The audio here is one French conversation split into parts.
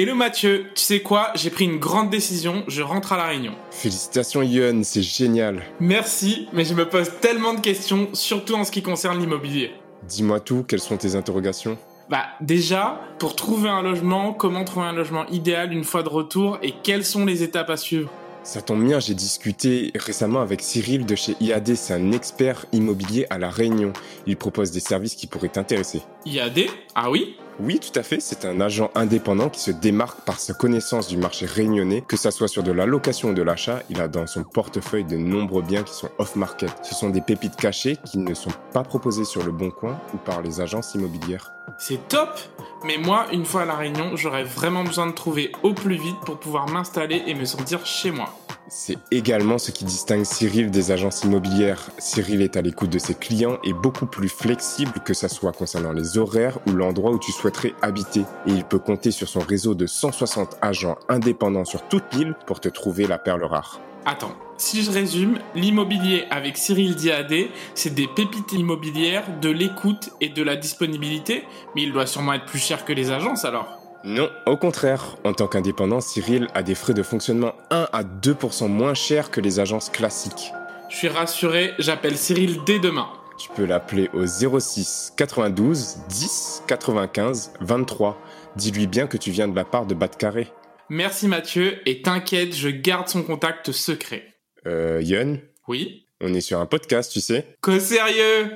Hello Mathieu, tu sais quoi? J'ai pris une grande décision, je rentre à La Réunion. Félicitations Yon, c'est génial. Merci, mais je me pose tellement de questions, surtout en ce qui concerne l'immobilier. Dis-moi tout, quelles sont tes interrogations? Bah déjà, pour trouver un logement, comment trouver un logement idéal une fois de retour et quelles sont les étapes à suivre? Ça tombe bien, j'ai discuté récemment avec Cyril de chez IAD, c'est un expert immobilier à La Réunion. Il propose des services qui pourraient t'intéresser. IAD Ah oui Oui, tout à fait, c'est un agent indépendant qui se démarque par sa connaissance du marché réunionnais, que ça soit sur de la location ou de l'achat, il a dans son portefeuille de nombreux biens qui sont off-market. Ce sont des pépites cachées qui ne sont pas proposées sur le bon coin ou par les agences immobilières. C'est top Mais moi, une fois à La Réunion, j'aurais vraiment besoin de trouver au plus vite pour pouvoir m'installer et me sentir chez moi. C'est également ce qui distingue Cyril des agences immobilières. Cyril est à l'écoute de ses clients et beaucoup plus flexible que ça soit concernant les horaires ou l'endroit où tu souhaiterais habiter. Et il peut compter sur son réseau de 160 agents indépendants sur toute l'île pour te trouver la perle rare. Attends, si je résume, l'immobilier avec Cyril Diadé, c'est des pépites immobilières, de l'écoute et de la disponibilité, mais il doit sûrement être plus cher que les agences alors. Non, au contraire. En tant qu'indépendant, Cyril a des frais de fonctionnement 1 à 2% moins chers que les agences classiques. Je suis rassuré, j'appelle Cyril dès demain. Tu peux l'appeler au 06 92 10 95 23. Dis-lui bien que tu viens de la part de Bas de Carré. Merci Mathieu, et t'inquiète, je garde son contact secret. Euh, Yon, Oui? On est sur un podcast, tu sais. Qu'au sérieux?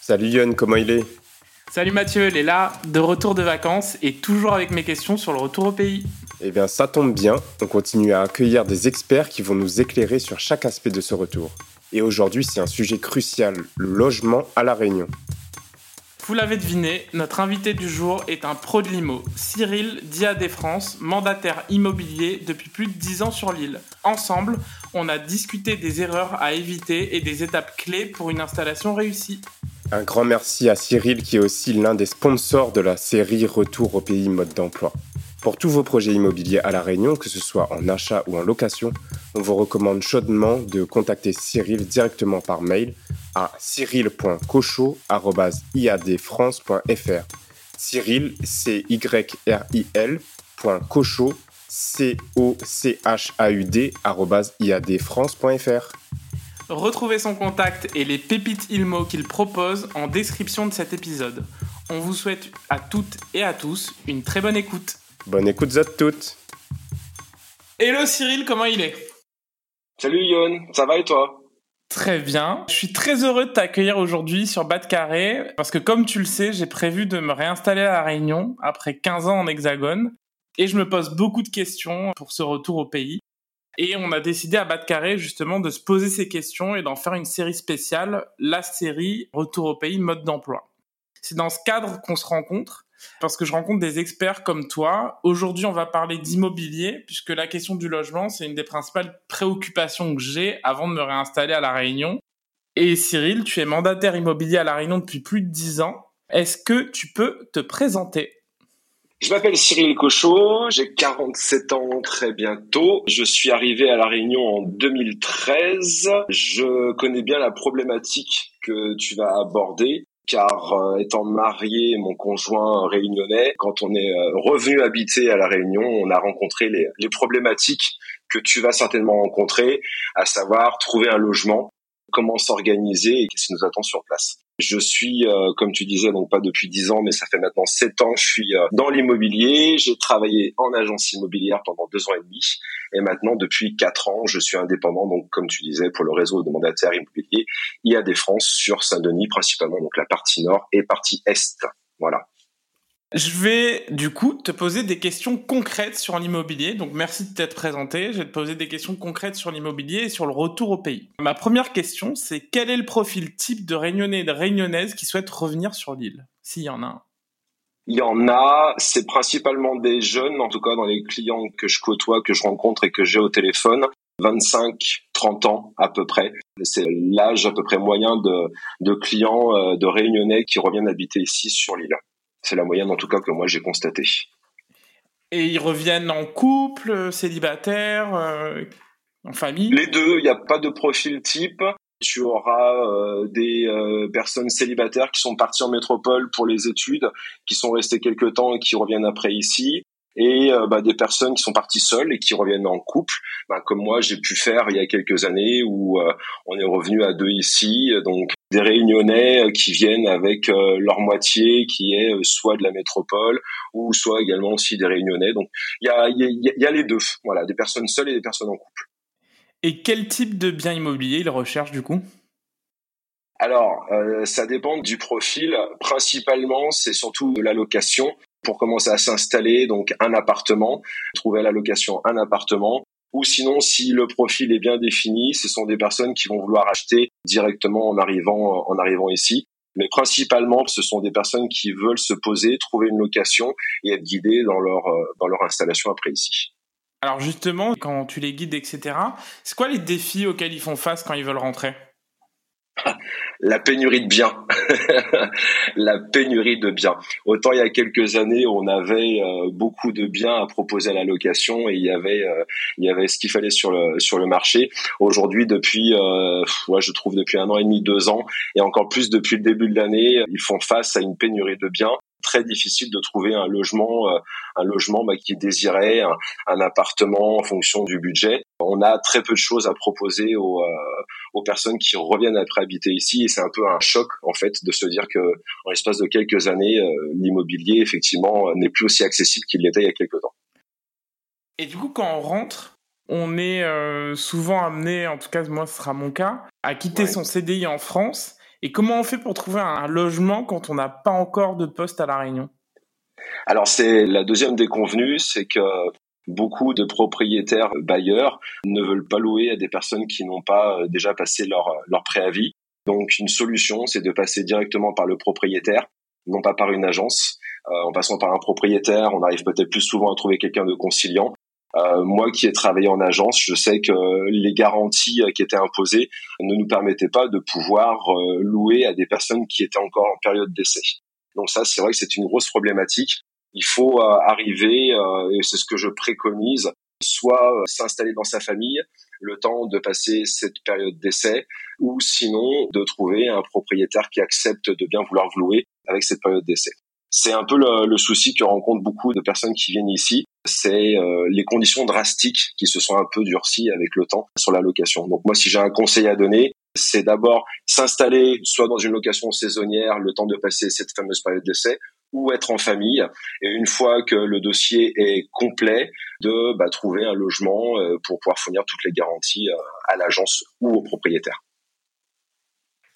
Salut Yon, comment il est? Salut Mathieu, elle est là, de retour de vacances et toujours avec mes questions sur le retour au pays. Eh bien, ça tombe bien. On continue à accueillir des experts qui vont nous éclairer sur chaque aspect de ce retour. Et aujourd'hui, c'est un sujet crucial, le logement à La Réunion. Vous l'avez deviné, notre invité du jour est un pro de l'IMO, Cyril Diadé France, mandataire immobilier depuis plus de 10 ans sur l'île. Ensemble, on a discuté des erreurs à éviter et des étapes clés pour une installation réussie. Un grand merci à Cyril qui est aussi l'un des sponsors de la série Retour au pays mode d'emploi. Pour tous vos projets immobiliers à La Réunion, que ce soit en achat ou en location, on vous recommande chaudement de contacter Cyril directement par mail à cyril.cochot.iadfrance.fr. Cyril, c y r i l .cochot, c o c h a u d iadfrance.fr. Retrouvez son contact et les pépites Ilmo qu'il propose en description de cet épisode. On vous souhaite à toutes et à tous une très bonne écoute. Bonne écoute à toutes. Hello Cyril, comment il est? Salut Yon, ça va et toi? Très bien. Je suis très heureux de t'accueillir aujourd'hui sur Bas de Carré parce que comme tu le sais, j'ai prévu de me réinstaller à La Réunion après 15 ans en Hexagone et je me pose beaucoup de questions pour ce retour au pays. Et on a décidé à Bas Carré justement de se poser ces questions et d'en faire une série spéciale, la série Retour au pays mode d'emploi. C'est dans ce cadre qu'on se rencontre parce que je rencontre des experts comme toi. Aujourd'hui, on va parler d'immobilier, puisque la question du logement, c'est une des principales préoccupations que j'ai avant de me réinstaller à La Réunion. Et Cyril, tu es mandataire immobilier à La Réunion depuis plus de 10 ans. Est-ce que tu peux te présenter? Je m'appelle Cyril Cochot, j'ai 47 ans très bientôt. Je suis arrivé à La Réunion en 2013. Je connais bien la problématique que tu vas aborder car euh, étant marié, mon conjoint réunionnais, quand on est euh, revenu habiter à la Réunion, on a rencontré les, les problématiques que tu vas certainement rencontrer, à savoir trouver un logement, comment s'organiser et qu'est-ce qui nous attend sur place. Je suis, euh, comme tu disais, donc pas depuis dix ans, mais ça fait maintenant sept ans, je suis euh, dans l'immobilier. J'ai travaillé en agence immobilière pendant deux ans et demi, et maintenant depuis quatre ans, je suis indépendant. Donc, comme tu disais, pour le réseau de mandataires immobiliers, il y a des France sur Saint-Denis principalement, donc la partie nord et partie est. Voilà. Je vais du coup te poser des questions concrètes sur l'immobilier. Donc merci de t'être présenté. Je vais te poser des questions concrètes sur l'immobilier et sur le retour au pays. Ma première question, c'est quel est le profil type de réunionnais et de réunionnaises qui souhaitent revenir sur l'île, s'il y en a un Il y en a, c'est principalement des jeunes, en tout cas dans les clients que je côtoie, que je rencontre et que j'ai au téléphone, 25, 30 ans à peu près. C'est l'âge à peu près moyen de, clients euh, de réunionnais qui reviennent habiter ici sur l'île. C'est la moyenne en tout cas que moi j'ai constaté. Et ils reviennent en couple, célibataire, euh, en famille? Les deux, il n'y a pas de profil type. Tu auras euh, des euh, personnes célibataires qui sont parties en métropole pour les études, qui sont restées quelques temps et qui reviennent après ici et euh, bah, des personnes qui sont parties seules et qui reviennent en couple, bah, comme moi j'ai pu faire il y a quelques années où on est revenu à deux ici, donc des réunionnais qui viennent avec leur moitié qui est soit de la métropole ou soit également aussi des réunionnais. Donc il y a, y, y a les deux, voilà, des personnes seules et des personnes en couple. Et quel type de bien immobilier ils recherchent du coup? Alors, euh, ça dépend du profil. Principalement, c'est surtout de la location pour commencer à s'installer, donc un appartement, trouver à la location un appartement. Ou sinon, si le profil est bien défini, ce sont des personnes qui vont vouloir acheter directement en arrivant, en arrivant ici. Mais principalement, ce sont des personnes qui veulent se poser, trouver une location et être guidées dans leur, euh, dans leur installation après ici. Alors justement, quand tu les guides, etc., c'est quoi les défis auxquels ils font face quand ils veulent rentrer? La pénurie de biens, la pénurie de biens. Autant il y a quelques années, on avait euh, beaucoup de biens à proposer à la location et il y avait, euh, il y avait ce qu'il fallait sur le sur le marché. Aujourd'hui, depuis, euh, je trouve depuis un an et demi, deux ans, et encore plus depuis le début de l'année, ils font face à une pénurie de biens très difficile de trouver un logement, un logement bah, qui désirait un, appartement en fonction du budget. On a très peu de choses à proposer aux, euh, aux personnes qui reviennent après habiter ici et c'est un peu un choc en fait de se dire que en l'espace de quelques années, euh, l'immobilier effectivement n'est plus aussi accessible qu'il l'était il y a quelques temps. Et du coup, quand on rentre, on est souvent amené, en tout cas moi ce sera mon cas, à quitter son CDI en France. Et comment on fait pour trouver un logement quand on n'a pas encore de poste à La Réunion? Alors c'est la deuxième déconvenue, c'est que beaucoup de propriétaires bailleurs ne veulent pas louer à des personnes qui n'ont pas euh, déjà passé leur, leur préavis. Donc une solution, c'est de passer directement par le propriétaire, non pas par une agence. Euh, en passant par un propriétaire, on arrive peut-être plus souvent à trouver quelqu'un de conciliant. Euh, moi qui ai travaillé en agence, je sais que les garanties euh, qui étaient imposées ne nous permettaient pas de pouvoir euh, louer à des personnes qui étaient encore en période d'essai. Donc ça, c'est vrai que c'est une grosse problématique. Il faut arriver, et c'est ce que je préconise, soit s'installer dans sa famille le temps de passer cette période d'essai, ou sinon de trouver un propriétaire qui accepte de bien vouloir vous louer avec cette période d'essai. C'est un peu le, le, souci que rencontrent beaucoup de personnes qui viennent ici, c'est euh, les conditions drastiques qui se sont un peu durcies avec le temps sur la location. Donc moi, si j'ai un conseil à donner, c'est d'abord s'installer soit dans une location saisonnière, le temps de passer cette fameuse période d'essai, ou être en famille. Et une fois que le dossier est complet, de bah, trouver un logement euh, pour pouvoir fournir toutes les garanties euh, à l'agence ou au propriétaire.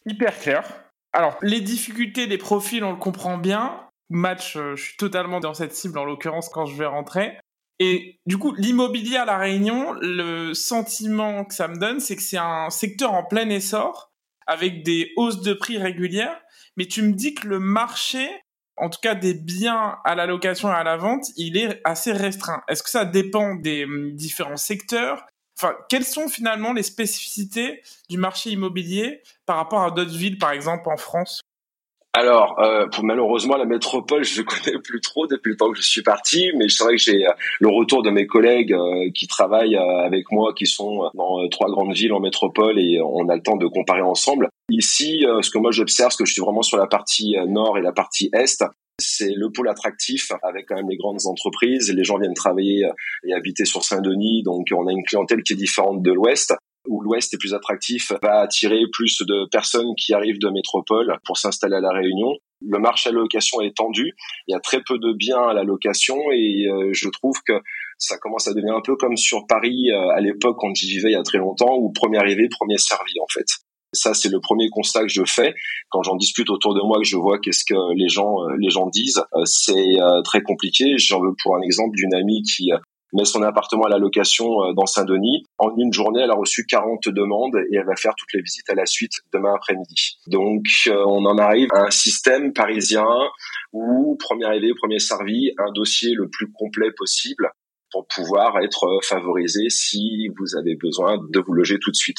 Hyper clair. Alors, les difficultés des profils, on le comprend bien match, euh, je suis totalement dans cette cible en l'occurrence quand je vais rentrer. Et du coup, l'immobilier à La Réunion, le sentiment que ça me donne, c'est que c'est un secteur en plein essor, avec des hausses de prix régulières. Mais tu me dis que le marché, en tout cas des biens à la location et à la vente, il est assez restreint. Est-ce que ça dépend des hum, différents secteurs? Enfin, quelles sont finalement les spécificités du marché immobilier par rapport à d'autres villes, par exemple en France? Alors, euh, malheureusement, la métropole, je ne connais plus trop depuis le temps que je suis parti, mais c'est vrai que j'ai euh, le retour de mes collègues euh, qui travaillent avec moi, qui sont dans trois grandes villes en métropole, et on a le temps de comparer ensemble. Ici, ce que moi j'observe, parce que je suis vraiment sur la partie nord et la partie est, c'est le pôle attractif avec quand même les grandes entreprises. Les gens viennent travailler et habiter sur Saint-Denis, donc on a une clientèle qui est différente de l'Ouest où l'Ouest est plus attractif, va attirer plus de personnes qui arrivent de métropole pour s'installer à la Réunion. Le marché à la location est tendu, il y a très peu de biens à la location et euh, je trouve que ça commence à devenir un peu comme sur Paris euh, à l'époque quand j'y vivais il y a très longtemps, où premier arrivé, premier servi en fait. Ça, c'est le premier constat que je fais quand j'en discute autour de moi, que je vois qu'est-ce que les gens, euh, les gens disent. c'est très compliqué. J'en veux pour un exemple d'une amie qui met son appartement à la location euh, dans Saint-Denis. En une journée, elle a reçu 40 demandes et elle va faire toutes les visites à la suite demain après-midi. Donc, euh, on en arrive à un système parisien où, premier arrivé, premier servi, un dossier le plus complet possible pour pouvoir être favorisé si vous avez besoin de vous loger tout de suite.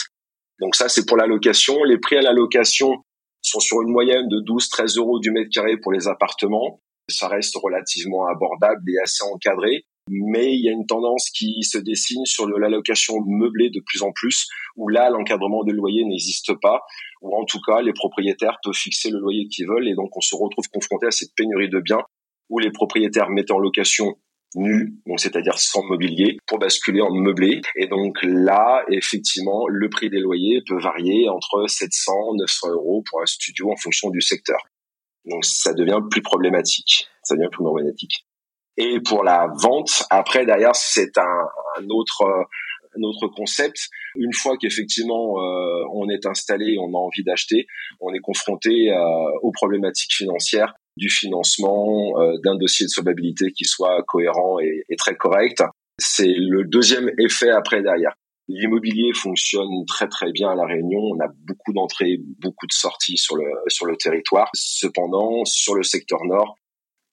Donc ça, c'est pour la location. Les prix à la location sont sur une moyenne de 12-13 euros du mètre carré pour les appartements. Ça reste relativement abordable et assez encadré. Mais il y a une tendance qui se dessine sur la location meublée de plus en plus, où là, l'encadrement de loyer n'existe pas, ou en tout cas, les propriétaires peuvent fixer le loyer qu'ils veulent, et donc on se retrouve confronté à cette pénurie de biens, où les propriétaires mettent en location nu, donc c'est-à-dire sans mobilier, pour basculer en meublé. Et donc là, effectivement, le prix des loyers peut varier entre 700, 900 euros pour un studio en fonction du secteur. Donc ça devient plus problématique. Ça devient plus problématique. Et pour la vente, après derrière, c'est un, un autre un autre concept. Une fois qu'effectivement euh, on est installé, on a envie d'acheter, on est confronté euh, aux problématiques financières du financement, euh, d'un dossier de solvabilité qui soit cohérent et, et très correct. C'est le deuxième effet après derrière. L'immobilier fonctionne très très bien à la Réunion. On a beaucoup d'entrées, beaucoup de sorties sur le sur le territoire. Cependant, sur le secteur nord,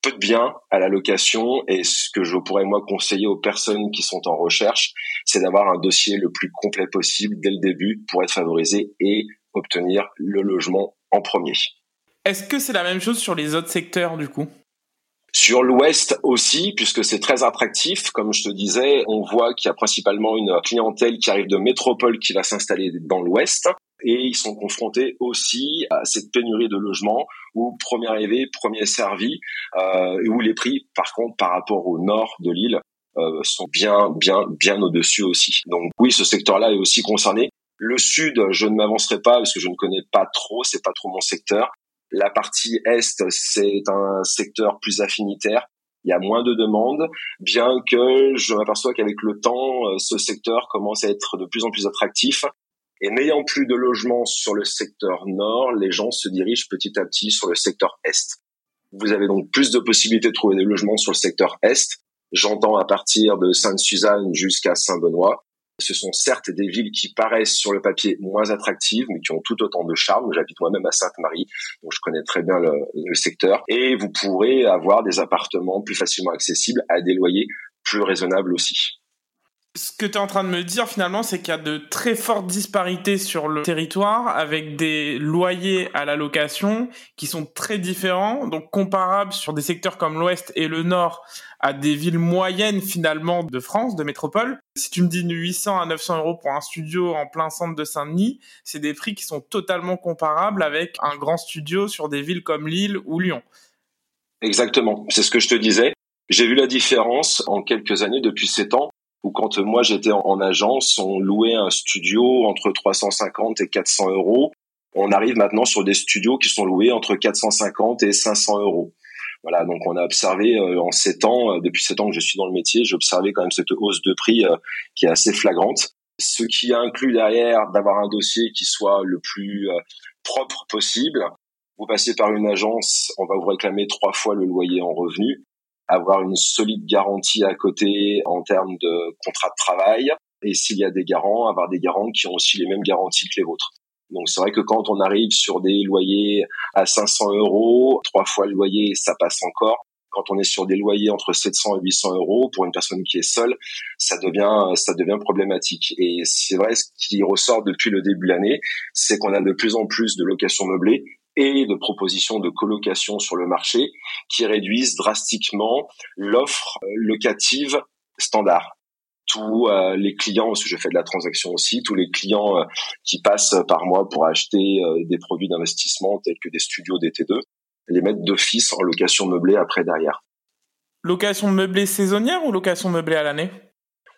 peu de biens à la location. Et ce que je pourrais moi conseiller aux personnes qui sont en recherche, c'est d'avoir un dossier le plus complet possible dès le début pour être favorisé et obtenir le logement en premier. Est-ce que c'est la même chose sur les autres secteurs du coup? Sur l'Ouest aussi, puisque c'est très attractif, comme je te disais, on voit qu'il y a principalement une clientèle qui arrive de métropole qui va s'installer dans l'Ouest et ils sont confrontés aussi à cette pénurie de logements où premier arrivé, premier servi, euh, et où les prix, par contre, par rapport au nord de l'île, euh, sont bien, bien, bien au-dessus aussi. Donc oui, ce secteur-là est aussi concerné. Le sud, je ne m'avancerai pas parce que je ne connais pas trop, c'est pas trop mon secteur. La partie est, c'est un secteur plus affinitaire. Il y a moins de demandes, bien que je m'aperçois qu'avec le temps, euh, ce secteur commence à être de plus en plus attractif. Et n'ayant plus de logements sur le secteur nord, les gens se dirigent petit à petit sur le secteur est. Vous avez donc plus de possibilités de trouver des logements sur le secteur est. J'entends à partir de Sainte-Suzanne jusqu'à Saint-Benoît. Ce sont certes des villes qui paraissent sur le papier moins attractives, mais qui ont tout autant de charme. J'habite moi-même à Sainte-Marie, donc je connais très bien le, le, secteur. Et vous pourrez avoir des appartements plus facilement accessibles à des loyers plus raisonnables aussi. Ce que tu es en train de me dire finalement, c'est qu'il y a de très fortes disparités sur le territoire avec des loyers à la location qui sont très différents, donc comparables sur des secteurs comme l'Ouest et le Nord à des villes moyennes finalement de France, de métropole. Si tu me dis 800 à 900 euros pour un studio en plein centre de Saint-Denis, c'est des prix qui sont totalement comparables avec un grand studio sur des villes comme Lille ou Lyon. Exactement, c'est ce que je te disais. J'ai vu la différence en quelques années depuis 7 ans où quand moi j'étais en, agence, on louait un studio entre 350 et 400 euros. On arrive maintenant sur des studios qui sont loués entre 450 et 500 euros. Voilà, donc on a observé euh, en sept ans, euh, depuis sept ans que je suis dans le métier, j'ai observé quand même cette hausse de prix euh, qui est assez flagrante. Ce qui inclut derrière d'avoir un dossier qui soit le plus propre possible. Vous passez par une agence, on va vous réclamer trois fois le loyer en revenu avoir une solide garantie à côté en termes de contrat de travail. Et s'il y a des garants, avoir des garants qui ont aussi les mêmes garanties que les vôtres. Donc c'est vrai que quand on arrive sur des loyers à 500 euros, trois fois le loyer, ça passe encore. Quand on est sur des loyers entre 700 et 800 euros pour une personne qui est seule, ça devient ça devient problématique. Et c'est vrai ce qui ressort depuis le début de l'année, c'est qu'on a de plus en plus de locations meublées et de propositions de colocation sur le marché qui réduisent drastiquement l'offre locative standard. Tous euh, les clients, parce que je fais de la transaction aussi, tous les clients euh, qui passent par moi pour acheter euh, des produits d'investissement tels que des studios DT2, les mettent d'office en location meublée après derrière. Location meublée saisonnière ou location meublée à l'année?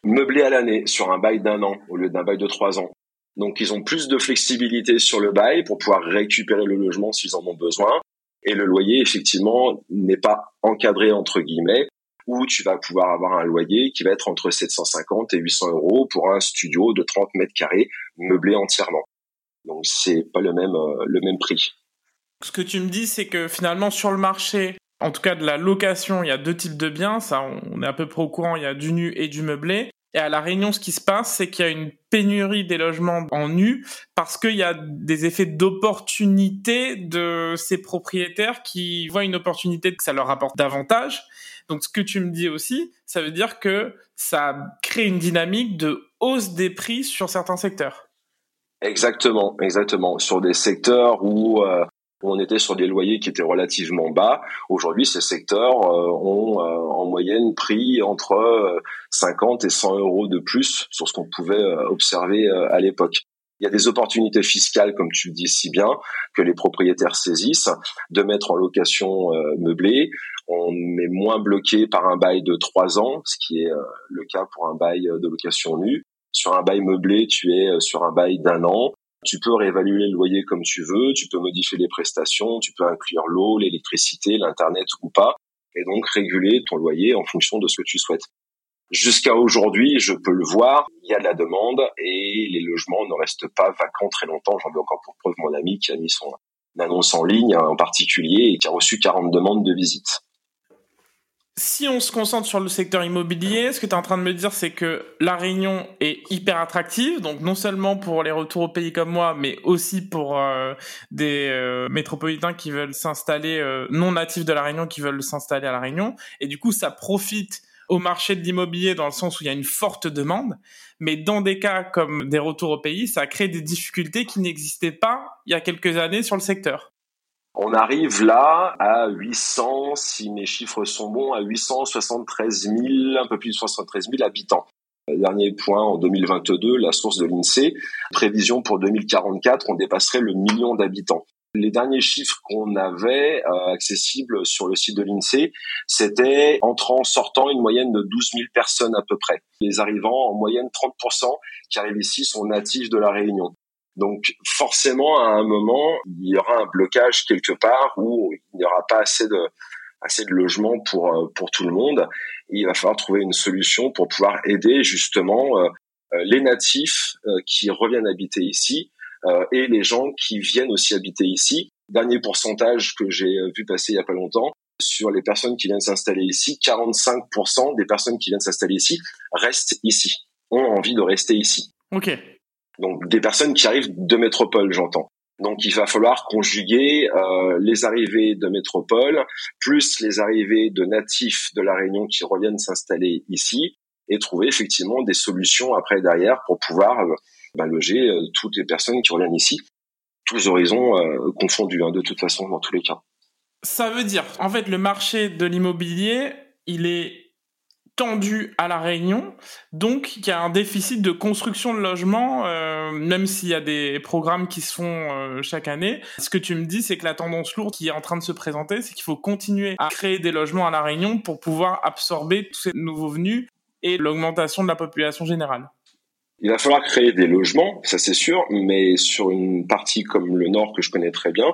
Meublée à l'année, sur un bail d'un an au lieu d'un bail de trois ans. Donc ils ont plus de flexibilité sur le bail pour pouvoir récupérer le logement s'ils en ont besoin. Et le loyer, effectivement, n'est pas encadré entre guillemets, où tu vas pouvoir avoir un loyer qui va être entre 750 et 800 euros pour un studio de 30 mètres carrés meublé entièrement. Donc c'est pas le même euh, le même prix. Ce que tu me dis, c'est que finalement sur le marché, en tout cas de la location, il y a deux types de biens, ça on est à peu près au courant, il y a du nu et du meublé. Et à La Réunion, ce qui se passe, c'est qu'il y a une pénurie des logements en nu parce qu'il y a des effets d'opportunité de ces propriétaires qui voient une opportunité que ça leur apporte davantage. Donc ce que tu me dis aussi, ça veut dire que ça crée une dynamique de hausse des prix sur certains secteurs. Exactement, exactement. Sur des secteurs où euh, on était sur des loyers qui étaient relativement bas. Aujourd'hui, ces secteurs euh, ont euh, en moyenne pris entre 50 euh, et 100 euros de plus sur ce qu'on pouvait observer à l'époque. Il y a des opportunités fiscales, comme tu dis si bien, que les propriétaires saisissent, de mettre en location meublée. On est moins bloqué par un bail de trois ans, ce qui est le cas pour un bail de location nue. Sur un bail meublé, tu es sur un bail d'un an. Tu peux réévaluer le loyer comme tu veux, tu peux modifier les prestations, tu peux inclure l'eau, l'électricité, l'internet ou pas, et donc réguler ton loyer en fonction de ce que tu souhaites. Jusqu'à aujourd'hui, je peux le voir, il y a de la demande et les logements ne restent pas vacants très longtemps. J'en veux encore pour preuve mon ami qui a mis son annonce en ligne en particulier et qui a reçu 40 demandes de visite. Si on se concentre sur le secteur immobilier, ce que tu es en train de me dire, c'est que la Réunion est hyper attractive, donc non seulement pour les retours au pays comme moi, mais aussi pour euh, des euh, métropolitains qui veulent s'installer, euh, non natifs de la Réunion, qui veulent s'installer à la Réunion. Et du coup, ça profite au marché de l'immobilier dans le sens où il y a une forte demande, mais dans des cas comme des retours au pays, ça crée des difficultés qui n'existaient pas il y a quelques années sur le secteur. On arrive là à 800, si mes chiffres sont bons, à 873 000, un peu plus de 73 000 habitants. Dernier point, en 2022, la source de l'INSEE, prévision pour 2044, on dépasserait le million d'habitants. Les derniers chiffres qu'on avait euh, accessibles sur le site de l'INSEE, c'était entrant, sortant une moyenne de 12 000 personnes à peu près. Les arrivants, en moyenne 30% qui arrivent ici sont natifs de la Réunion. Donc forcément, à un moment, il y aura un blocage quelque part où il n'y aura pas assez de assez de logements pour euh, pour tout le monde. il va falloir trouver une solution pour pouvoir aider justement euh, euh, les natifs qui reviennent habiter ici et les gens qui viennent aussi habiter ici. Dernier pourcentage que j'ai vu passer il y a pas longtemps, sur les personnes qui viennent s'installer ici, 45% des personnes qui viennent s'installer ici restent ici, ont envie de rester ici. Ok. Donc des personnes qui arrivent de métropole, j'entends. Donc il va falloir conjuguer euh, les arrivées de métropole plus les arrivées de natifs de la Réunion qui reviennent s'installer ici et trouver effectivement des solutions après derrière pour pouvoir euh, bah, loger euh, toutes les personnes qui reviennent ici, tous horizons confondus hein, de toute façon dans tous les cas. Ça veut dire, en fait, le marché de l'immobilier, il est tendu à la Réunion, donc il y a un déficit de construction de logements, euh, même s'il y a des programmes qui se font euh, chaque année. Ce que tu me dis, c'est que la tendance lourde qui est en train de se présenter, c'est qu'il faut continuer à créer des logements à la Réunion pour pouvoir absorber tous ces nouveaux venus et l'augmentation de la population générale. Il va falloir créer des logements, ça c'est sûr, mais sur une partie comme le Nord que je connais très bien,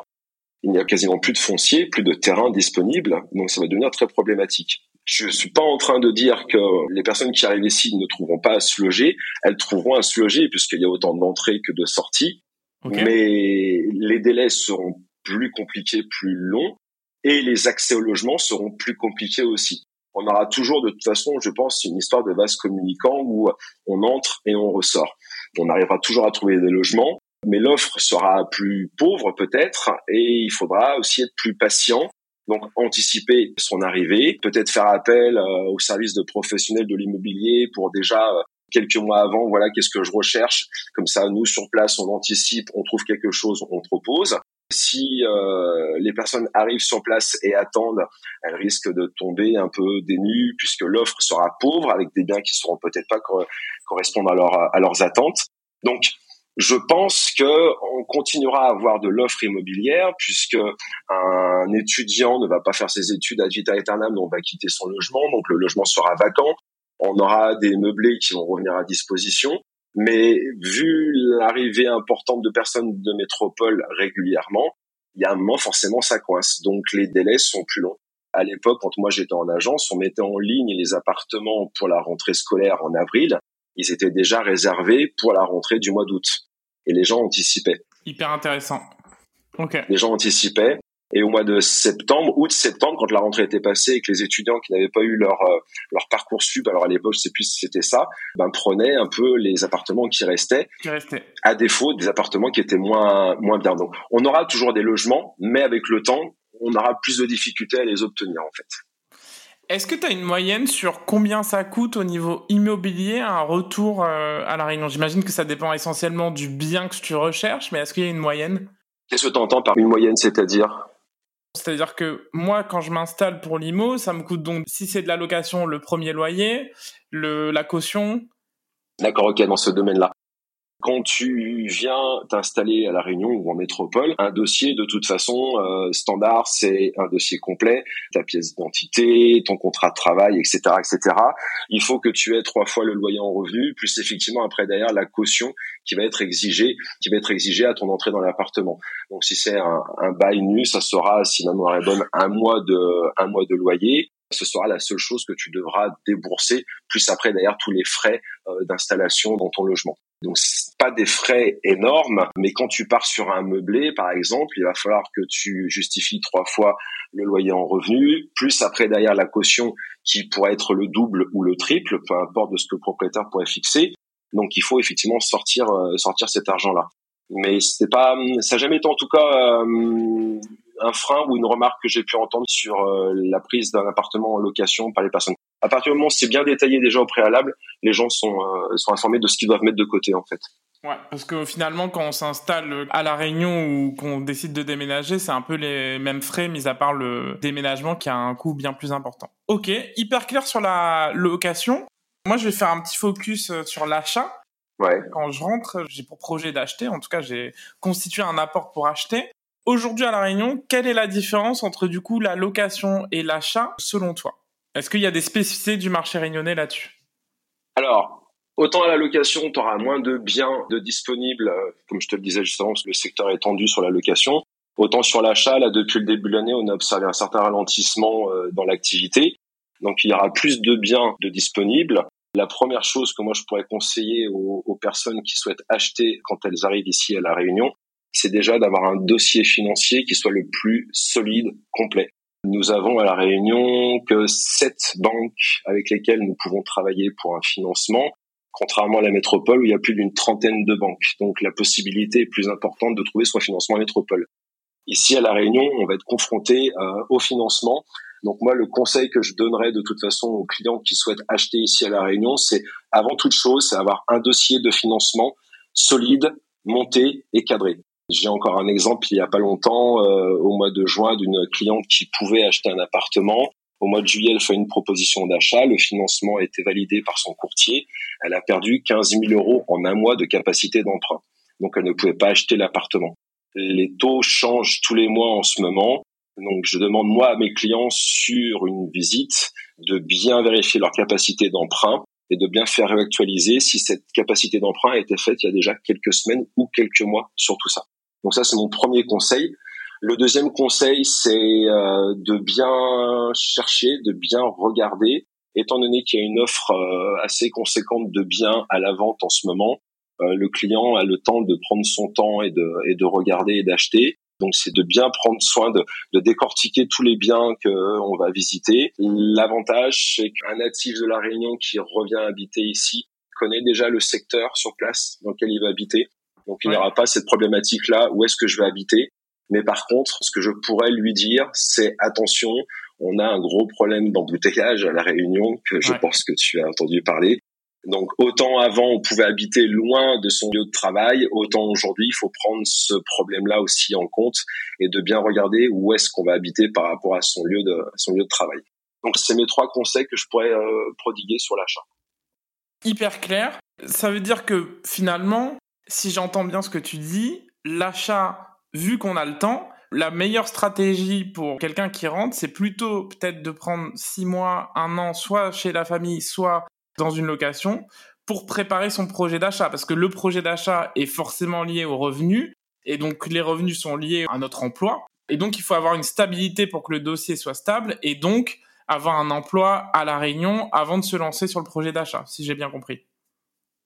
il n'y a quasiment plus de foncier, plus de terrain disponible, donc ça va devenir très problématique. Je suis pas en train de dire que les personnes qui arrivent ici ne trouveront pas à se loger. Elles trouveront à se loger puisqu'il y a autant d'entrées que de sorties. Mais les délais seront plus compliqués, plus longs et les accès au logement seront plus compliqués aussi. On aura toujours de toute façon, je pense, une histoire de vase communicant où on entre et on ressort. On arrivera toujours à trouver des logements, mais l'offre sera plus pauvre peut-être et il faudra aussi être plus patient donc anticiper son arrivée, peut-être faire appel euh, au service de professionnels de l'immobilier pour déjà euh, quelques mois avant, voilà qu'est-ce que je recherche. Comme ça, nous sur place, on anticipe, on trouve quelque chose, on propose. Si euh, les personnes arrivent sur place et attendent, elles risquent de tomber un peu dénues puisque l'offre sera pauvre avec des biens qui seront peut-être pas correspondre à, à leurs attentes. Donc je pense que on continuera à avoir de l'offre immobilière puisque un étudiant ne va pas faire ses études à vita aeternam, donc va quitter son logement, donc le logement sera vacant. On aura des meublés qui vont revenir à disposition. Mais vu l'arrivée importante de personnes de métropole régulièrement, il y a un moment forcément ça coince. Donc les délais sont plus longs. À l'époque, quand moi j'étais en agence, on mettait en ligne les appartements pour la rentrée scolaire en avril. Ils étaient déjà réservés pour la rentrée du mois d'août et les gens anticipaient. Hyper intéressant. Les gens anticipaient Et au mois de septembre, août-septembre, quand la rentrée était passée et que les étudiants qui n'avaient pas eu leur euh, leur parcours sub, alors à l'époque je sais plus si c'était ça, ben prenaient un peu les appartements qui restaient, qui restaient, à défaut des appartements qui étaient moins moins bien. Donc on aura toujours des logements, mais avec le temps, on aura plus de difficultés à les obtenir en fait. Est-ce que tu as une moyenne sur combien ça coûte au niveau immobilier un retour euh, à la Réunion? J'imagine que ça dépend essentiellement du bien que tu recherches, mais est-ce qu'il y a une moyenne? Qu'est-ce que tu entends par une moyenne, c'est-à-dire? C'est-à-dire que moi, quand je m'installe pour l'IMO, ça me coûte donc, si c'est de la location, le premier loyer, le, la caution. D'accord, ok, dans ce domaine-là. Quand tu viens t'installer à La Réunion ou en métropole, un dossier de toute façon euh, standard, c'est un dossier complet, ta pièce d'identité, ton contrat de travail, etc., etc. Il faut que tu aies trois fois le loyer en revenu, plus effectivement après derrière la caution qui va être exigée, qui va être exigée à ton entrée dans l'appartement. Donc si c'est un, un bail nu, ça sera, si ma mémoire est bonne, un mois de loyer ce sera la seule chose que tu devras débourser, plus après d'ailleurs tous les frais euh, d'installation dans ton logement. Donc pas des frais énormes, mais quand tu pars sur un meublé, par exemple, il va falloir que tu justifies trois fois le loyer en revenu, plus après derrière la caution qui pourrait être le double ou le triple, peu importe de ce que le propriétaire pourrait fixer. Donc il faut effectivement sortir euh, sortir cet argent-là. Mais c'est pas, ça n'a jamais été en tout cas euh, un frein ou une remarque que j'ai pu entendre sur euh, la prise d'un appartement en location par les personnes. À partir du moment où c'est bien détaillé déjà au préalable, les gens sont, euh, sont informés de ce qu'ils doivent mettre de côté en fait. Ouais, parce que finalement, quand on s'installe à la Réunion ou qu'on décide de déménager, c'est un peu les mêmes frais, mis à part le déménagement qui a un coût bien plus important. Ok, hyper clair sur la location. Moi, je vais faire un petit focus euh, sur l'achat. Ouais. Quand je rentre, j'ai pour projet d'acheter. En tout cas, j'ai constitué un apport pour acheter. Aujourd'hui à La Réunion, quelle est la différence entre du coup la location et l'achat selon toi? Est-ce qu'il y a des spécificités du marché réunionnais là-dessus? Alors, autant à la location, tu auras moins de biens de disponibles, euh, comme je te le disais justement, le secteur est tendu sur la location. Autant sur l'achat, là depuis le début de l'année, on a observé un certain ralentissement euh, dans l'activité. Donc il y aura plus de biens de disponibles. La première chose que moi je pourrais conseiller aux personnes qui souhaitent acheter quand elles arrivent ici à La Réunion, c'est déjà d'avoir un dossier financier qui soit le plus solide, complet. Nous avons à la Réunion que sept banques avec lesquelles nous pouvons travailler pour un financement, contrairement à la métropole où il y a plus d'une trentaine de banques. Donc la possibilité est plus importante de trouver son financement à métropole. Ici à la Réunion, on va être confronté euh, au financement. Donc moi, le conseil que je donnerais de toute façon aux clients qui souhaitent acheter ici à la Réunion, c'est avant toute chose, c'est avoir un dossier de financement solide, monté et cadré. J'ai encore un exemple il y a pas longtemps, euh, au mois de juin, d'une cliente qui pouvait acheter un appartement. Au mois de juillet, elle fait une proposition d'achat. Le financement a été validé par son courtier. Elle a perdu 15 000 euros en un mois de capacité d'emprunt. Donc, elle ne pouvait pas acheter l'appartement. Les taux changent tous les mois en ce moment. Donc, je demande moi à mes clients sur une visite de bien vérifier leur capacité d'emprunt et de bien faire réactualiser si cette capacité d'emprunt a été faite il y a déjà quelques semaines ou quelques mois sur tout ça. Donc ça, c'est mon premier conseil. Le deuxième conseil, c'est euh, de bien chercher, de bien regarder, étant donné qu'il y a une offre euh, assez conséquente de biens à la vente en ce moment. Euh, le client a le temps de prendre son temps et de, et de regarder et d'acheter. Donc c'est de bien prendre soin de, de décortiquer tous les biens qu'on va visiter. L'avantage, c'est qu'un natif de la Réunion qui revient habiter ici connaît déjà le secteur sur place dans lequel il va habiter. Donc il n'y aura pas cette problématique-là, où est-ce que je vais habiter. Mais par contre, ce que je pourrais lui dire, c'est attention, on a un gros problème d'embouteillage à la Réunion, que je pense que tu as entendu parler. Donc autant avant on pouvait habiter loin de son lieu de travail, autant aujourd'hui il faut prendre ce problème-là aussi en compte et de bien regarder où est-ce qu'on va habiter par rapport à son lieu de son lieu de travail. Donc c'est mes trois conseils que je pourrais euh, prodiguer sur l'achat. Hyper clair. Ça veut dire que finalement si j'entends bien ce que tu dis, l'achat, vu qu'on a le temps, la meilleure stratégie pour quelqu'un qui rentre, c'est plutôt peut-être de prendre six mois, un an, soit chez la famille, soit dans une location, pour préparer son projet d'achat. Parce que le projet d'achat est forcément lié aux revenus, et donc les revenus sont liés à notre emploi. Et donc il faut avoir une stabilité pour que le dossier soit stable, et donc avoir un emploi à la Réunion avant de se lancer sur le projet d'achat, si j'ai bien compris.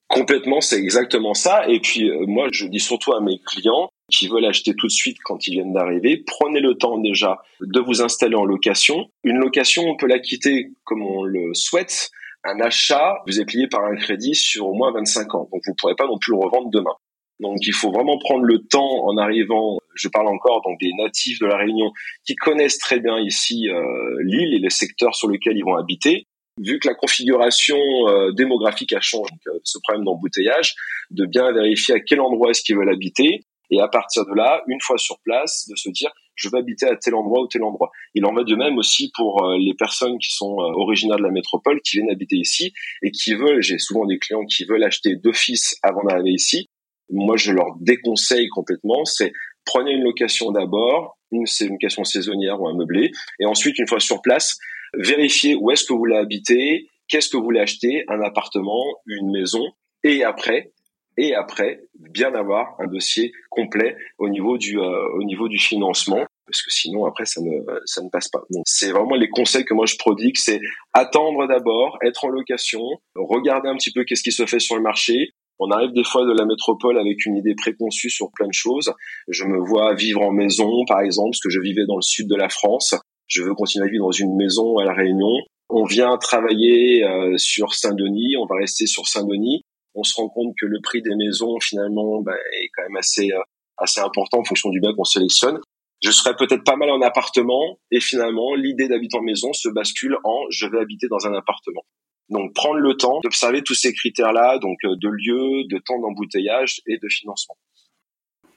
Complètement, c'est exactement ça. Et puis euh, moi, je dis surtout à mes clients, qui veulent acheter tout de suite quand ils viennent d'arriver, prenez le temps déjà de vous installer en location. Une location, on peut la quitter comme on le souhaite. Un achat, vous êtes plié par un crédit sur au moins 25 ans. Donc vous ne pourrez pas non plus le revendre demain. Donc il faut vraiment prendre le temps en arrivant. Je parle encore donc des natifs de la Réunion qui connaissent très bien ici euh, l'île et les secteurs sur lesquels ils vont habiter. Vu que la configuration euh, démographique a changé, donc, euh, ce problème d'embouteillage, de bien vérifier à quel endroit est-ce qu'ils veulent habiter et à partir de là, une fois sur place, de se dire je vais habiter à tel endroit ou tel endroit. Il en va de même aussi pour euh, les personnes qui sont euh, originaires de la métropole, qui viennent habiter ici et qui veulent, j'ai souvent des clients qui veulent acheter d'office avant d'arriver ici. Moi, je leur déconseille complètement, c'est prenez une location d'abord, une, une location saisonnière ou un meublé, et ensuite, une fois sur place, vérifiez où est-ce que vous voulez habiter, qu'est-ce que vous voulez acheter, un appartement, une maison, et après, et après bien avoir un dossier complet au niveau du euh, au niveau du financement parce que sinon après ça ne ça ne passe pas. Donc c'est vraiment les conseils que moi je prodigue, c'est attendre d'abord, être en location, regarder un petit peu qu'est-ce qui se fait sur le marché. On arrive des fois de la métropole avec une idée préconçue sur plein de choses. Je me vois vivre en maison, par exemple, parce que je vivais dans le sud de la France. Je veux continuer à vivre dans une maison à la Réunion. On vient travailler euh, sur Saint-Denis, on va rester sur Saint-Denis on se rend compte que le prix des maisons finalement bah, est quand même assez euh, assez important en fonction du bien qu'on sélectionne. Je serais peut-être pas mal en appartement et finalement l'idée d'habiter en maison se bascule en je vais habiter dans un appartement. Donc prendre le temps d'observer tous ces critères-là, donc euh, de lieu, de temps d'embouteillage et de financement.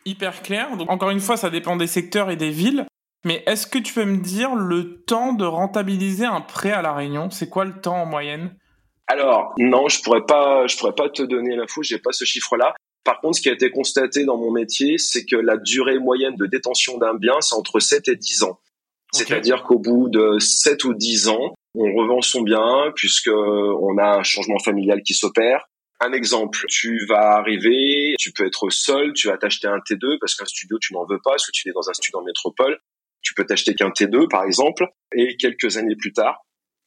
Hyper clair. Donc encore une fois, ça dépend des secteurs et des villes. Mais est-ce que tu peux me dire le temps de rentabiliser un prêt à la Réunion? C'est quoi le temps en moyenne? Alors non, je pourrais pas, je pourrais pas te donner l'info, j'ai pas ce chiffre-là. Par contre, ce qui a été constaté dans mon métier, c'est que la durée moyenne de détention d'un bien, c'est entre 7 et 10 ans. C'est-à-dire qu'au bout de 7 ou 10 ans, on revend son bien puisque on a un changement familial qui s'opère. Un exemple, tu vas arriver, tu peux être seul, tu vas t'acheter un T2 parce qu'un studio tu n'en veux pas, parce que tu es dans un studio en métropole. Tu peux t'acheter qu'un T2 par exemple, et quelques années plus tard,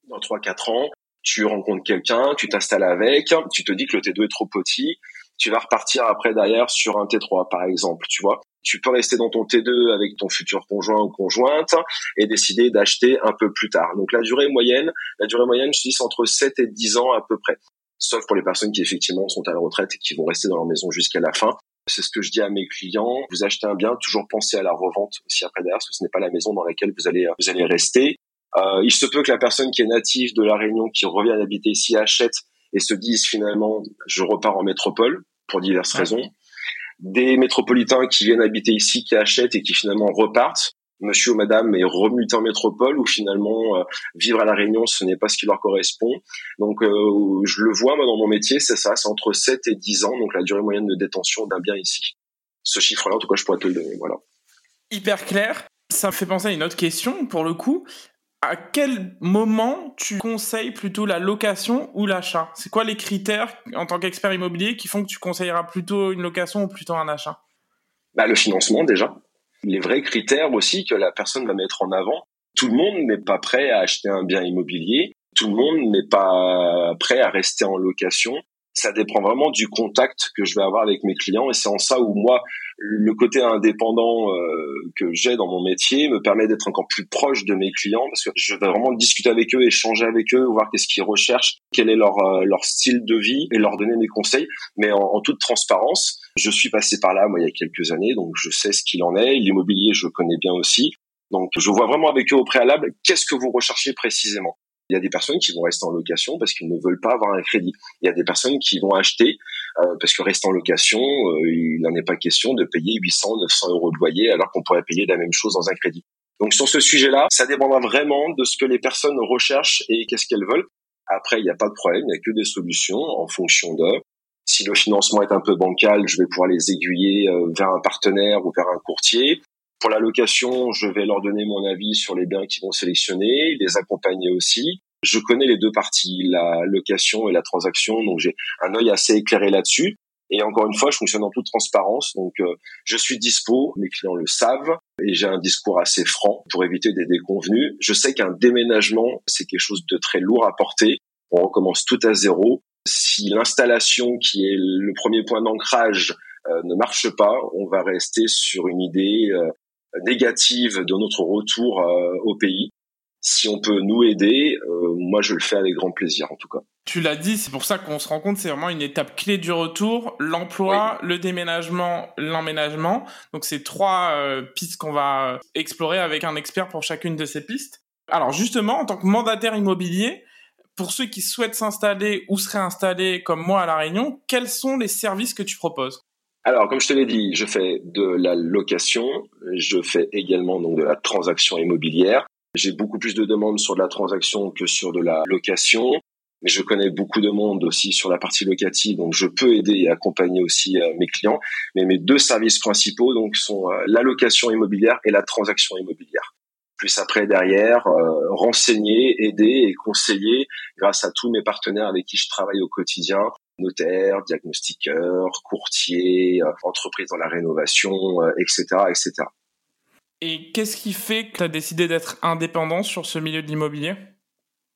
dans 3-4 ans, tu rencontres quelqu'un, tu t'installes avec, tu te dis que le T2 est trop petit, tu vas repartir après derrière sur un T3 par exemple, tu vois. Tu peux rester dans ton T2 avec ton futur conjoint ou conjointe et décider d'acheter un peu plus tard. Donc la durée moyenne, la durée moyenne, je dis, entre 7 et 10 ans à peu près. Sauf pour les personnes qui effectivement sont à la retraite et qui vont rester dans leur maison jusqu'à la fin. C'est ce que je dis à mes clients. Vous achetez un bien, toujours pensez à la revente aussi après derrière, parce que ce n'est pas la maison dans laquelle vous allez, vous allez rester. Euh, il se peut que la personne qui est native de la Réunion, qui revient habiter ici, achète et se dise finalement, je repars en métropole pour diverses raisons. Des métropolitains qui viennent habiter ici, qui achètent et qui finalement repartent. Monsieur ou madame est remuté en métropole ou finalement euh, vivre à la Réunion, ce n'est pas ce qui leur correspond. Donc euh, je le vois moi dans mon métier, c'est ça, c'est entre 7 et 10 ans, donc la durée moyenne de détention d'un bien ici. Ce chiffre-là, en tout cas, je pourrais te le donner. Voilà. Hyper clair. Ça me fait penser à une autre question, pour le coup à quel moment tu conseilles plutôt la location ou l'achat? C'est quoi les critères en tant qu'expert immobilier qui font que tu conseilleras plutôt une location ou plutôt un achat? Bah, Le financement déjà. Les vrais critères aussi que la personne va mettre en avant. Tout le monde n'est pas prêt à acheter un bien immobilier. Tout le monde n'est pas prêt à rester en location ça dépend vraiment du contact que je vais avoir avec mes clients et c'est en ça où moi le côté indépendant euh, que j'ai dans mon métier me permet d'être encore plus proche de mes clients parce que je vais vraiment discuter avec eux, échanger avec eux, voir qu'est-ce qu'ils recherchent, quel est leur euh, leur style de vie et leur donner mes conseils. Mais en, en, toute transparence, je suis passé par là moi il y a quelques années, donc je sais ce qu'il en est. L'immobilier, je connais bien aussi. Donc je vois vraiment avec eux au préalable qu'est-ce que vous recherchez précisément. Il y a des personnes qui vont rester en location parce qu'ils ne veulent pas avoir un crédit. Il y a des personnes qui vont acheter parce que rester en location, euh, il n'en est pas question de payer 800, 900 euros de loyer alors qu'on pourrait payer la même chose dans un crédit. Donc sur ce sujet-là, ça dépendra vraiment de ce que les personnes recherchent et qu'est-ce qu'elles veulent. Après, il n'y a pas de problème, il n'y a que des solutions en fonction de. Si le financement est un peu bancal, je vais pouvoir les aiguiller euh, vers un partenaire ou vers un courtier. Pour la location, je vais leur donner mon avis sur les biens qu'ils vont sélectionner, les accompagner aussi. Je connais les deux parties, la location et la transaction, donc j'ai un œil assez éclairé là-dessus. Et encore une fois, je fonctionne en toute transparence, donc euh, je suis dispo, mes clients le savent, et j'ai un discours assez franc pour éviter des déconvenus. Je sais qu'un déménagement, c'est quelque chose de très lourd à porter. On recommence tout à zéro. Si l'installation, qui est le premier point d'ancrage, ne marche pas, on va rester sur une idée négative de notre retour au pays si on peut nous aider, euh, moi je le fais avec grand plaisir en tout cas. Tu l'as dit, c'est pour ça qu'on se rend compte, c'est vraiment une étape clé du retour, l'emploi, le déménagement, l'emménagement. Donc c'est trois euh, pistes qu'on va explorer avec un expert pour chacune de ces pistes. Alors justement, en tant que mandataire immobilier, pour ceux qui souhaitent s'installer ou se réinstaller comme moi à La Réunion, quels sont les services que tu proposes? Alors, comme je te l'ai dit, je fais de la location, je fais également donc de la transaction immobilière. J'ai beaucoup plus de demandes sur de la transaction que sur de la location. Mais je connais beaucoup de monde aussi sur la partie locative, donc je peux aider et accompagner aussi euh, mes clients. Mais mes deux services principaux donc sont euh, la location immobilière et la transaction immobilière. Plus après derrière, euh, renseigner, aider et conseiller grâce à tous mes partenaires avec qui je travaille au quotidien, notaires, diagnostiqueurs, courtiers, entreprises dans la rénovation, etc., etc. Et qu'est-ce qui fait que tu as décidé d'être indépendant sur ce milieu de l'immobilier?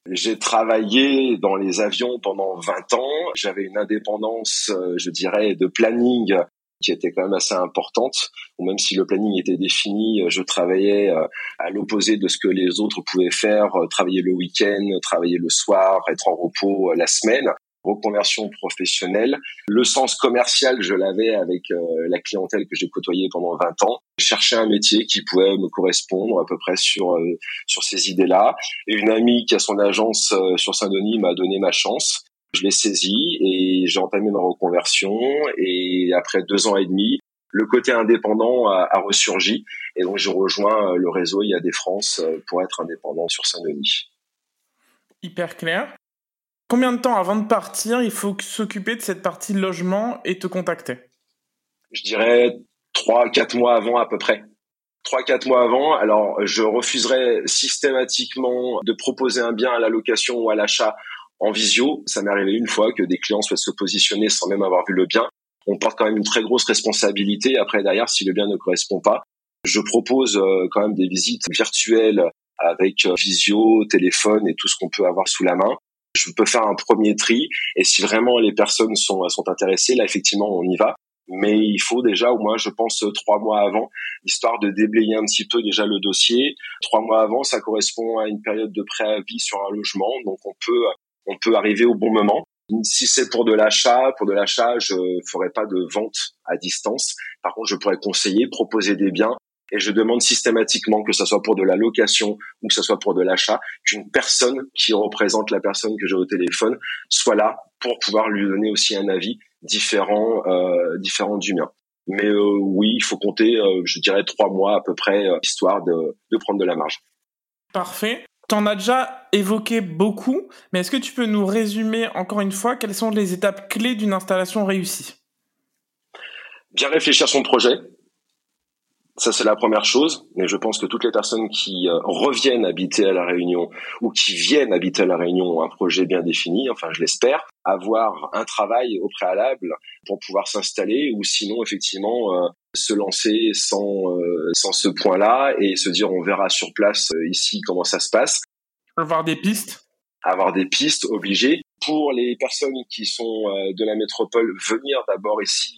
J'ai travaillé dans les avions pendant 20 ans. J'avais une indépendance, euh, je dirais, de planning qui était quand même assez importante. Même si le planning était défini, je travaillais euh, à l'opposé de ce que les autres pouvaient faire, euh, travailler le week-end, travailler le soir, être en repos la semaine reconversion professionnelle. Le sens commercial, je l'avais avec euh, la clientèle que j'ai côtoyée pendant 20 ans. Chercher un métier qui pouvait me correspondre à peu près sur euh, sur ces idées-là. Et une amie qui a son agence euh, sur Saint-Denis m'a donné ma chance. Je l'ai saisie et j'ai entamé ma reconversion. Et après deux ans et demi, le côté indépendant a, a ressurgi. Et donc j'ai rejoint le réseau IA des France pour être indépendant sur Saint-Denis. Hyper clair. Combien de temps avant de partir, il faut s'occuper de cette partie de logement et te contacter? Je dirais 3-4 mois avant à peu près. 3-4 mois avant, alors je refuserais systématiquement de proposer un bien à la location ou à l'achat en visio. Ça m'est arrivé une fois que des clients souhaitent se positionner sans même avoir vu le bien. On porte quand même une très grosse responsabilité après derrière si le bien ne correspond pas. Je propose euh, quand même des visites virtuelles avec euh, visio, téléphone et tout ce qu'on peut avoir sous la main je peux faire un premier tri et si vraiment les personnes sont sont intéressées, là effectivement on y va. Mais il faut déjà au moins, je pense, trois mois avant, histoire de déblayer un petit peu déjà le dossier. Trois mois avant, ça correspond à une période de préavis sur un logement, donc on peut on peut arriver au bon moment. Si c'est pour de l'achat, pour de l'achat, je ferai pas de vente à distance. Par contre, je pourrais conseiller, proposer des biens et je demande systématiquement que ce soit pour de la location ou que ce soit pour de l'achat, qu'une personne qui représente la personne que j'ai au téléphone soit là pour pouvoir lui donner aussi un avis différent, euh, différent du mien. Mais euh, oui, il faut compter, euh, je dirais, trois mois à peu près, histoire de, de prendre de la marge. Parfait. T'en as déjà évoqué beaucoup, mais est-ce que tu peux nous résumer encore une fois quelles sont les étapes clés d'une installation réussie? Bien réfléchir son projet, ça, c'est la première chose. Mais je pense que toutes les personnes qui euh, reviennent habiter à La Réunion ou qui viennent habiter à La Réunion ont un projet bien défini, enfin, je l'espère, avoir un travail au préalable pour pouvoir s'installer ou sinon, effectivement, euh, se lancer sans, euh, sans ce point-là et se dire on verra sur place ici comment ça se passe. Avoir des pistes avoir des pistes obligées pour les personnes qui sont de la métropole venir d'abord ici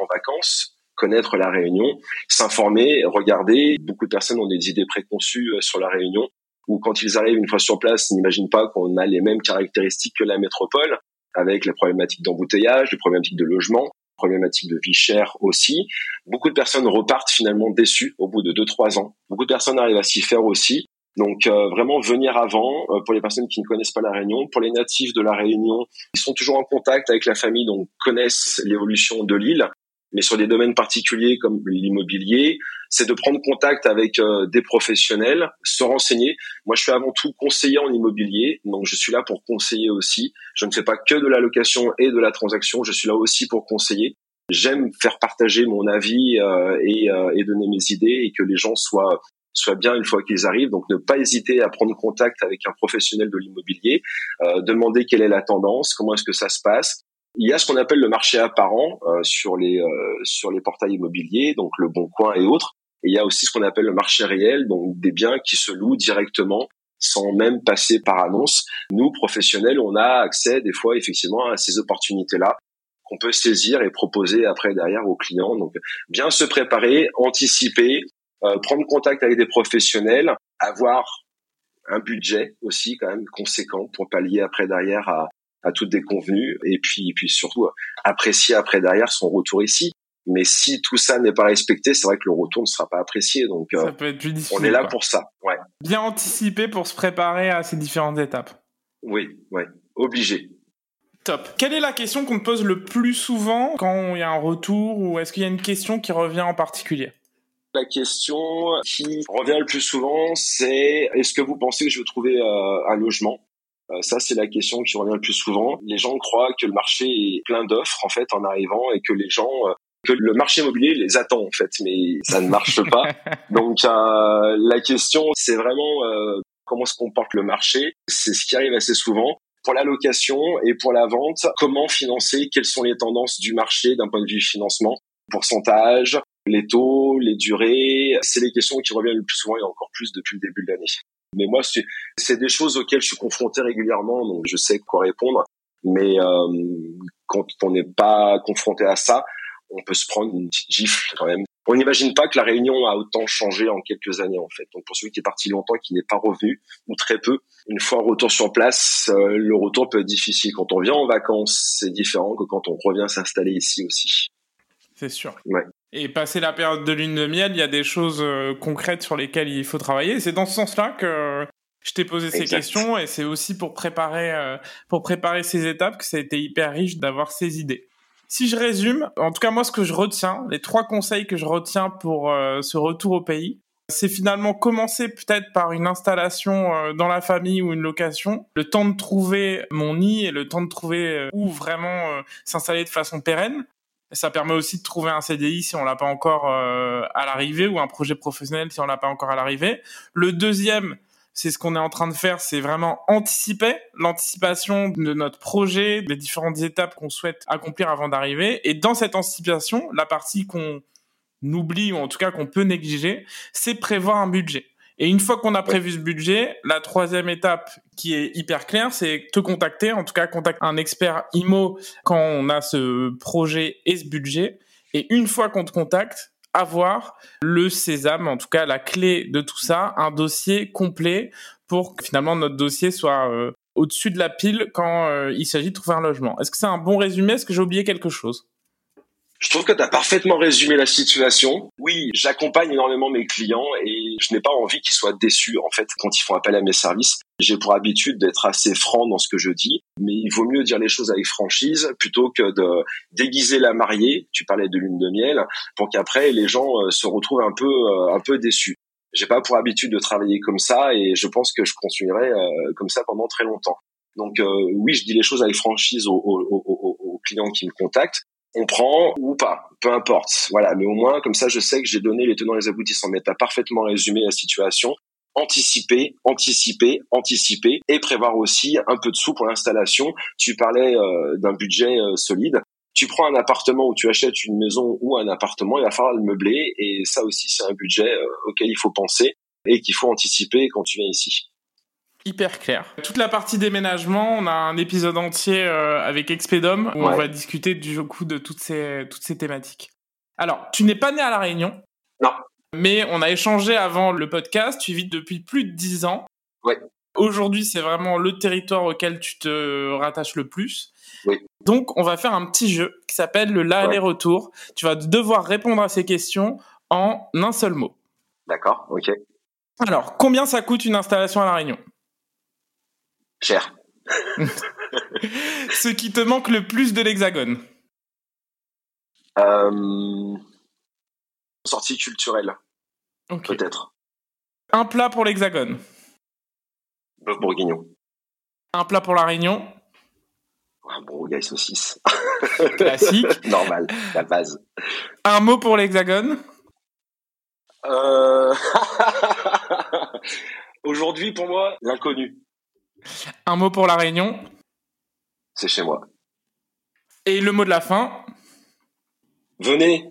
en vacances connaître la Réunion, s'informer, regarder. Beaucoup de personnes ont des idées préconçues euh, sur la Réunion, ou quand ils arrivent une fois sur place, n'imaginent pas qu'on a les mêmes caractéristiques que la métropole, avec les problématiques d'embouteillage, les problématiques de logement, problématiques de vie chère aussi. Beaucoup de personnes repartent finalement déçues au bout de 2-3 ans. Beaucoup de personnes arrivent à s'y faire aussi. Donc euh, vraiment venir avant euh, pour les personnes qui ne connaissent pas la Réunion, pour les natifs de la Réunion, ils sont toujours en contact avec la famille donc connaissent l'évolution de l'île mais sur des domaines particuliers comme l'immobilier, c'est de prendre contact avec euh, des professionnels, se renseigner. Moi, je suis avant tout conseiller en immobilier, donc je suis là pour conseiller aussi. Je ne fais pas que de la location et de la transaction, je suis là aussi pour conseiller. J'aime faire partager mon avis euh, et, euh, et, donner mes idées et que les gens soient soient bien une fois qu'ils arrivent. Donc, ne pas hésiter à prendre contact avec un professionnel de l'immobilier, demander quelle est la tendance, comment est-ce que ça se passe, il y a ce qu'on appelle le marché apparent euh, sur les euh, sur les portails immobiliers, donc le Bon Coin et autres. Et il y a aussi ce qu'on appelle le marché réel, donc des biens qui se louent directement sans même passer par annonce. Nous, professionnels, on a accès des fois effectivement à ces opportunités-là qu'on peut saisir et proposer après derrière aux clients. Donc bien se préparer, anticiper, euh, prendre contact avec des professionnels, avoir un budget aussi quand même conséquent pour pallier après derrière à, à toutes des convenues et puis puis surtout apprécier après derrière son retour ici. Mais si tout ça n'est pas respecté, c'est vrai que le retour ne sera pas apprécié. Donc, ça peut être on est là pour ça. Ouais. Bien anticiper pour se préparer à ces différentes étapes. Oui, oui, obligé. Top. Quelle est la question qu'on te pose le plus souvent quand il y a un retour ou est-ce qu'il y a une question qui revient en particulier? La question qui revient le plus souvent, c'est est-ce que vous pensez que je vais trouver euh, un logement? euh, Ça, c'est la question qui revient le plus souvent. Les gens croient que le marché est plein d'offres en fait en arrivant et que les gens euh, que le marché immobilier les attend en fait, mais ça ne marche pas. Donc la question, c'est vraiment comment se comporte le marché. C'est ce qui arrive assez souvent pour la location et pour la vente, comment financer, quelles sont les tendances du marché d'un point de vue financement, pourcentage, les taux, les durées, c'est les questions qui reviennent le plus souvent et encore plus depuis le début de l'année. Mais moi, c'est des choses auxquelles je suis confronté régulièrement, donc je sais quoi répondre. Mais euh, quand on n'est pas confronté à ça, on peut se prendre une petite gifle quand même. On n'imagine pas que la Réunion a autant changé en quelques années en fait. Donc pour celui qui est parti longtemps, qui n'est pas revenu ou très peu, une fois retour sur place, euh, le retour peut être difficile. Quand on vient en vacances, c'est différent que quand on revient s'installer ici aussi. C'est sûr. Ouais. Et passer la période de lune de miel, il y a des choses euh, concrètes sur lesquelles il faut travailler. C'est dans ce sens-là que je t'ai posé ces questions et c'est aussi pour préparer, euh, pour préparer ces étapes que ça a été hyper riche d'avoir ces idées. Si je résume, en tout cas moi ce que je retiens, les trois conseils que je retiens pour euh, ce retour au pays, c'est finalement commencer peut-être par une installation dans la famille ou une location, le temps de trouver mon nid et le temps de trouver où vraiment s'installer de façon pérenne. Ça permet aussi de trouver un CDI si on l'a pas encore euh, à l'arrivée ou un projet professionnel si on l'a pas encore à l'arrivée. Le deuxième, c'est ce qu'on est en train de faire, c'est vraiment anticiper l'anticipation de notre projet, des différentes étapes qu'on souhaite accomplir avant d'arriver. Et dans cette anticipation, la partie qu'on oublie ou en tout cas qu'on peut négliger, c'est prévoir un budget. Et une fois qu'on a prévu ce budget, la troisième étape qui est hyper claire, c'est te contacter, en tout cas contacter un expert IMO quand on a ce projet et ce budget. Et une fois qu'on te contacte, avoir le sésame, en tout cas la clé de tout ça, un dossier complet pour que finalement notre dossier soit euh, au-dessus de la pile quand euh, il s'agit de trouver un logement. Est-ce que c'est un bon résumé? Est-ce que j'ai oublié quelque chose? Je trouve que tu as parfaitement résumé la situation. Oui, j'accompagne énormément mes clients et je n'ai pas envie qu'ils soient déçus en fait quand ils font appel à mes services. J'ai pour habitude d'être assez franc dans ce que je dis, mais il vaut mieux dire les choses avec franchise plutôt que de déguiser la mariée. Tu parlais de lune de miel pour qu'après les gens euh, se retrouvent un peu euh, un peu déçus. J'ai pas pour habitude de travailler comme ça et je pense que je continuerai euh, comme ça pendant très longtemps. Donc oui, je dis les choses avec franchise aux, aux clients qui me contactent on prend ou pas, peu importe. Voilà, mais au moins comme ça, je sais que j'ai donné les tenants et les aboutissants. Mais as parfaitement résumé la situation. Anticiper, anticiper, anticiper et prévoir aussi un peu de sous pour l'installation. Tu parlais euh, d'un budget euh, solide. Tu prends un appartement ou tu achètes une maison ou un appartement, il va falloir le meubler et ça aussi c'est un budget euh, auquel il faut penser et qu'il faut anticiper quand tu viens ici hyper clair. Toute la partie déménagement, on a un épisode entier euh, avec Expedom où on va discuter du coup de toutes ces, toutes ces thématiques. Alors, tu n'es pas né à La Réunion. Non. Mais on a échangé avant le podcast, tu vis depuis plus de 10 ans. Oui. Aujourd'hui, c'est vraiment le territoire auquel tu te rattaches le plus. Oui. Donc, on va faire un petit jeu qui s'appelle le l'aller-retour. Tu vas devoir répondre à ces questions en un seul mot. D'accord, ok. Alors, combien ça coûte une installation à La Réunion? Cher. Ce qui te manque le plus de l'hexagone euh... Sortie culturelle. Peut-être. Un plat pour l'hexagone Bœuf bourguignon. Un plat pour la Réunion Un bon et saucisse. Classique. Normal, la base. Un mot pour l'hexagone euh... Aujourd'hui, pour moi, l'inconnu. Un mot pour la Réunion C'est chez moi. Et le mot de la fin Venez,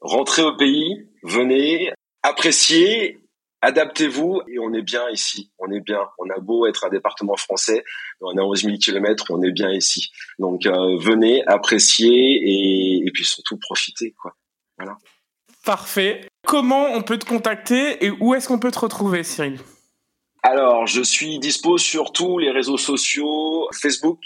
rentrez au pays, venez, apprécier, adaptez-vous et on est bien ici. On est bien. On a beau être un département français, on a 11 000 kilomètres, on est bien ici. Donc euh, venez, appréciez et, et puis surtout profitez. Quoi. Voilà. Parfait. Comment on peut te contacter et où est-ce qu'on peut te retrouver, Cyril? Alors, je suis dispo sur tous les réseaux sociaux, Facebook,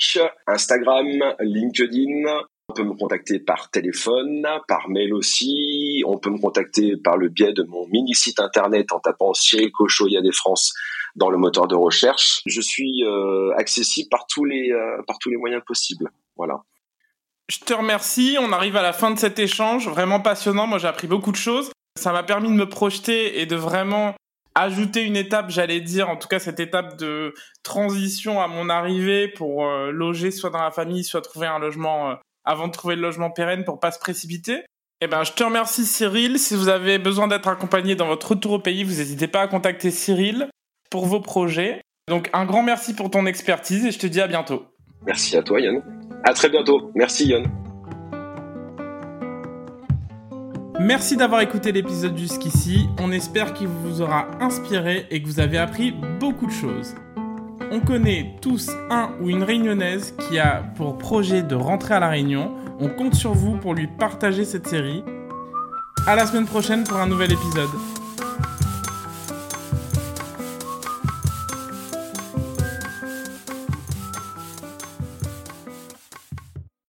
Instagram, LinkedIn. On peut me contacter par téléphone, par mail aussi. On peut me contacter par le biais de mon mini site internet en tapant Cyril Cochot des France dans le moteur de recherche. Je suis euh, accessible par tous les euh, par tous les moyens possibles. Voilà. Je te remercie. On arrive à la fin de cet échange, vraiment passionnant. Moi, j'ai appris beaucoup de choses. Ça m'a permis de me projeter et de vraiment ajouter une étape, j'allais dire, en tout cas cette étape de transition à mon arrivée pour euh, loger soit dans la famille, soit trouver un logement euh, avant de trouver le logement pérenne pour pas se précipiter. Eh ben, je te remercie Cyril. Si vous avez besoin d'être accompagné dans votre retour au pays, vous n'hésitez pas à contacter Cyril pour vos projets. Donc un grand merci pour ton expertise et je te dis à bientôt. Merci à toi Yann. À très bientôt. Merci Yann. Merci d'avoir écouté l'épisode jusqu'ici. On espère qu'il vous aura inspiré et que vous avez appris beaucoup de choses. On connaît tous un ou une réunionnaise qui a pour projet de rentrer à la Réunion. On compte sur vous pour lui partager cette série. À la semaine prochaine pour un nouvel épisode.